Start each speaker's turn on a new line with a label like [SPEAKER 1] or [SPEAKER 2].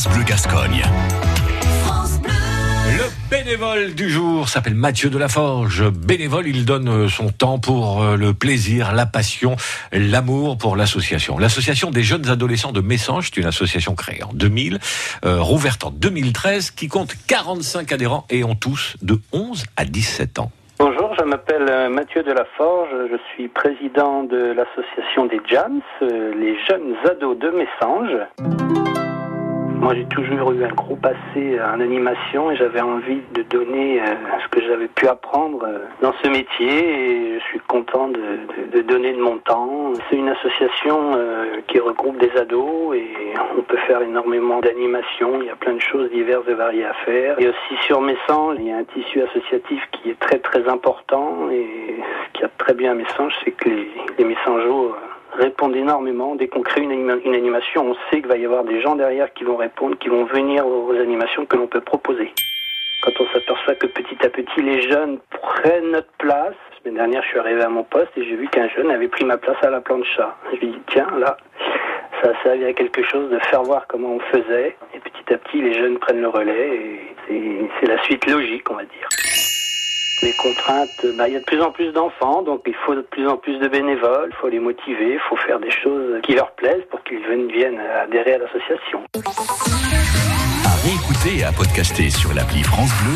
[SPEAKER 1] France Bleu Gascogne.
[SPEAKER 2] Le bénévole du jour s'appelle Mathieu Delaforge. Bénévole, il donne euh, son temps pour euh, le plaisir, la passion, l'amour pour l'association. L'association des jeunes adolescents de Messanges, c'est une association créée en 2000, euh, rouverte en 2013, qui compte 45 adhérents et ont tous de 11 à 17 ans.
[SPEAKER 3] Bonjour, je m'appelle euh, Mathieu Delaforge, je suis président de l'association des JAMS, les jeunes ados de Messanges. Moi j'ai toujours eu un gros passé en animation et j'avais envie de donner euh, ce que j'avais pu apprendre euh, dans ce métier et je suis content de, de- de donner de mon temps. C'est une association euh, qui regroupe des ados et on peut faire énormément d'animation, il y a plein de choses diverses et variées à faire. Et aussi sur Messanges, il y a un tissu associatif qui est très très important et ce qui a très bien à Messanges, c'est que les, les Messangeaux euh, répondent énormément. Dès qu'on crée une, une animation, on sait qu'il va y avoir des gens derrière qui vont répondre, qui vont venir aux animations que l'on peut proposer. Quand on s'aperçoit que petit à petit les jeunes prennent notre place, la semaine dernière je suis arrivé à mon poste et j'ai vu qu'un jeune avait pris ma place à la plancha. Je lui ai dit tiens là, ça a servi à quelque chose de faire voir comment on faisait et petit à petit les jeunes prennent le relais et c'est la suite logique on va dire. Les contraintes, bah, il y a de plus en plus d'enfants, donc il faut de plus en plus de bénévoles, il faut les motiver, il faut faire des choses qui leur plaisent pour qu'ils viennent, adhérer à l'association.